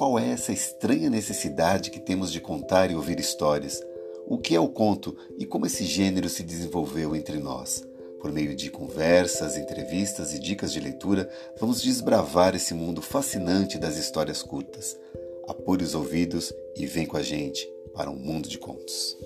qual é essa estranha necessidade que temos de contar e ouvir histórias, o que é o conto e como esse gênero se desenvolveu entre nós. Por meio de conversas, entrevistas e dicas de leitura, vamos desbravar esse mundo fascinante das histórias curtas. Apure os ouvidos e vem com a gente para um mundo de contos.